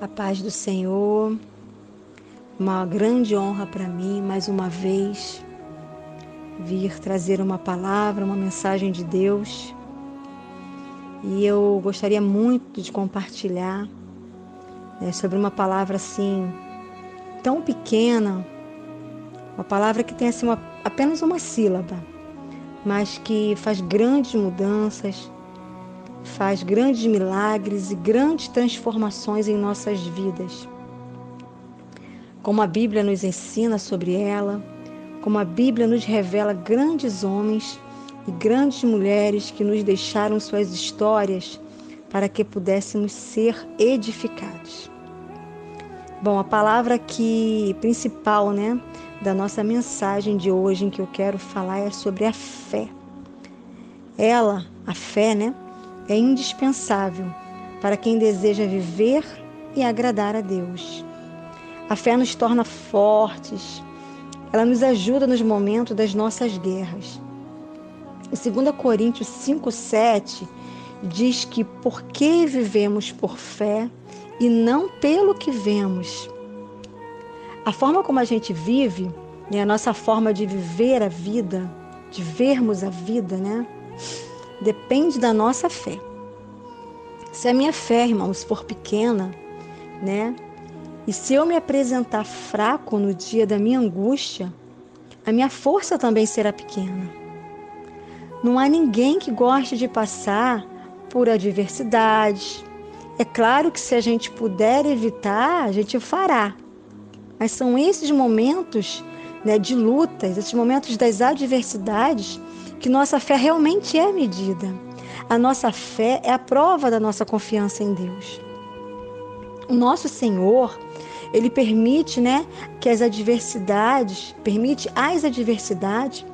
A paz do Senhor, uma grande honra para mim, mais uma vez, vir trazer uma palavra, uma mensagem de Deus. E eu gostaria muito de compartilhar né, sobre uma palavra assim, tão pequena, uma palavra que tem assim, uma, apenas uma sílaba, mas que faz grandes mudanças faz grandes milagres e grandes transformações em nossas vidas. Como a Bíblia nos ensina sobre ela, como a Bíblia nos revela grandes homens e grandes mulheres que nos deixaram suas histórias para que pudéssemos ser edificados. Bom, a palavra que principal, né, da nossa mensagem de hoje em que eu quero falar é sobre a fé. Ela, a fé, né, é indispensável para quem deseja viver e agradar a Deus. A fé nos torna fortes, ela nos ajuda nos momentos das nossas guerras. Em 2 Coríntios 5,7 diz que porque vivemos por fé e não pelo que vemos. A forma como a gente vive, né, a nossa forma de viver a vida, de vermos a vida, né? Depende da nossa fé. Se a minha fé, irmãos, for pequena, né? E se eu me apresentar fraco no dia da minha angústia, a minha força também será pequena. Não há ninguém que goste de passar por adversidades. É claro que se a gente puder evitar, a gente fará. Mas são esses momentos né, de lutas, esses momentos das adversidades, que nossa fé realmente é medida. A nossa fé é a prova da nossa confiança em Deus. O nosso Senhor, ele permite, né, que as adversidades, permite as adversidades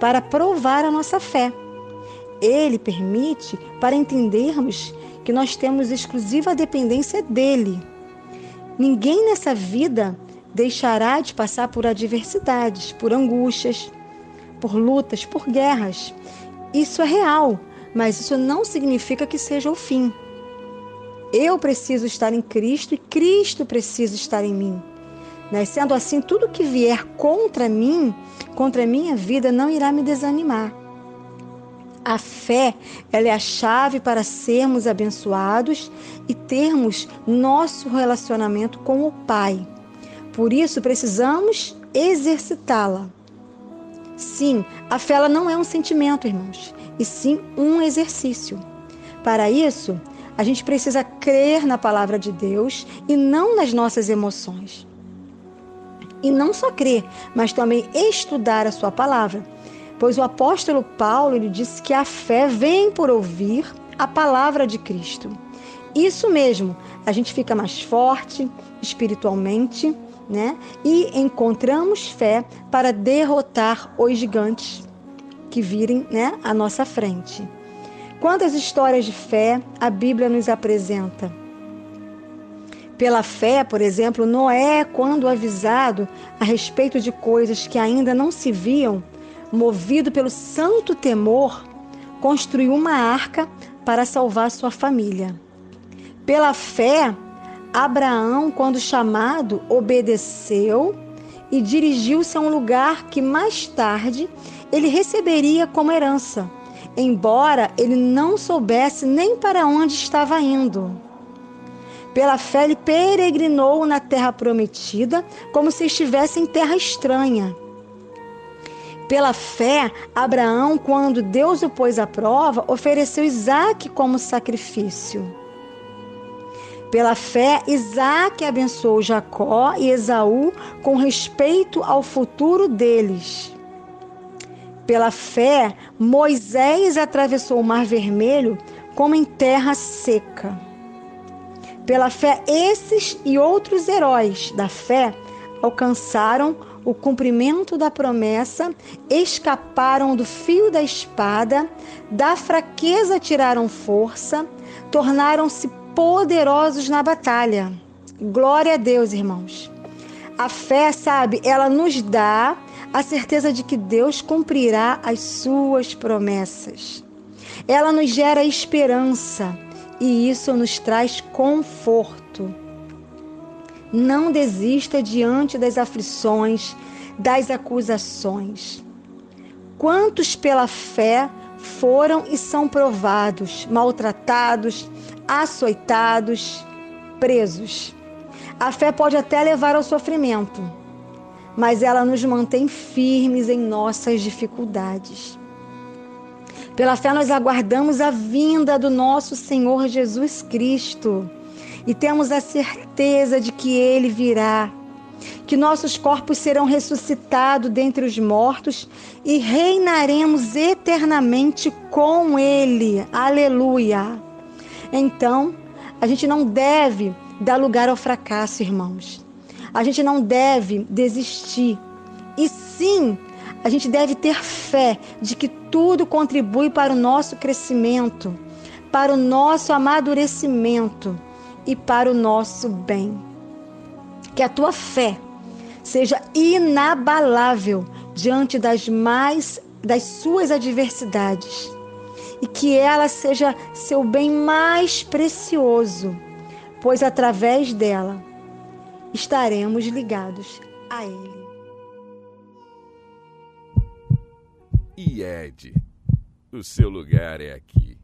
para provar a nossa fé. Ele permite para entendermos que nós temos exclusiva dependência dele. Ninguém nessa vida deixará de passar por adversidades, por angústias, por lutas, por guerras. Isso é real, mas isso não significa que seja o fim. Eu preciso estar em Cristo e Cristo precisa estar em mim. Né? Sendo assim, tudo que vier contra mim, contra a minha vida, não irá me desanimar. A fé, ela é a chave para sermos abençoados e termos nosso relacionamento com o Pai. Por isso, precisamos exercitá-la. Sim, a fé ela não é um sentimento, irmãos, e sim um exercício. Para isso, a gente precisa crer na palavra de Deus e não nas nossas emoções. E não só crer, mas também estudar a sua palavra. Pois o apóstolo Paulo ele disse que a fé vem por ouvir a palavra de Cristo. Isso mesmo, a gente fica mais forte espiritualmente né? E encontramos fé para derrotar os gigantes que virem, né, à nossa frente. Quantas histórias de fé a Bíblia nos apresenta? Pela fé, por exemplo, Noé, quando avisado a respeito de coisas que ainda não se viam, movido pelo santo temor, construiu uma arca para salvar sua família. Pela fé, Abraão, quando chamado, obedeceu e dirigiu-se a um lugar que mais tarde ele receberia como herança, embora ele não soubesse nem para onde estava indo. Pela fé, ele peregrinou na terra prometida, como se estivesse em terra estranha. Pela fé, Abraão, quando Deus o pôs à prova, ofereceu Isaac como sacrifício. Pela fé, Isaac abençoou Jacó e Esaú com respeito ao futuro deles. Pela fé, Moisés atravessou o Mar Vermelho como em terra seca. Pela fé, esses e outros heróis da fé alcançaram o cumprimento da promessa, escaparam do fio da espada, da fraqueza tiraram força, tornaram-se poderosos na batalha. Glória a Deus, irmãos. A fé, sabe, ela nos dá a certeza de que Deus cumprirá as suas promessas. Ela nos gera esperança e isso nos traz conforto. Não desista diante das aflições, das acusações. Quantos pela fé foram e são provados, maltratados, açoitados, presos. A fé pode até levar ao sofrimento, mas ela nos mantém firmes em nossas dificuldades. Pela fé, nós aguardamos a vinda do nosso Senhor Jesus Cristo e temos a certeza de que ele virá, que nossos corpos serão ressuscitados dentre os mortos e reinaremos eternamente com ele. Aleluia! Então, a gente não deve dar lugar ao fracasso, irmãos. A gente não deve desistir. E sim, a gente deve ter fé de que tudo contribui para o nosso crescimento, para o nosso amadurecimento e para o nosso bem. Que a tua fé seja inabalável diante das mais das suas adversidades e que ela seja seu bem mais precioso, pois através dela estaremos ligados a ele. IED. O seu lugar é aqui.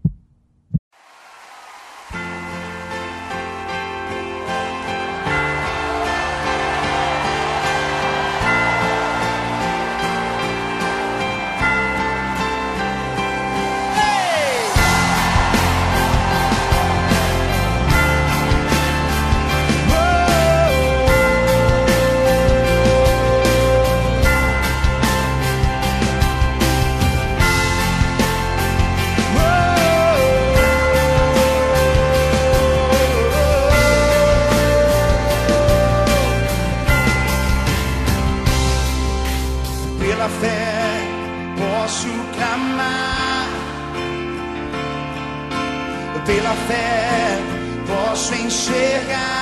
Fé posso viver.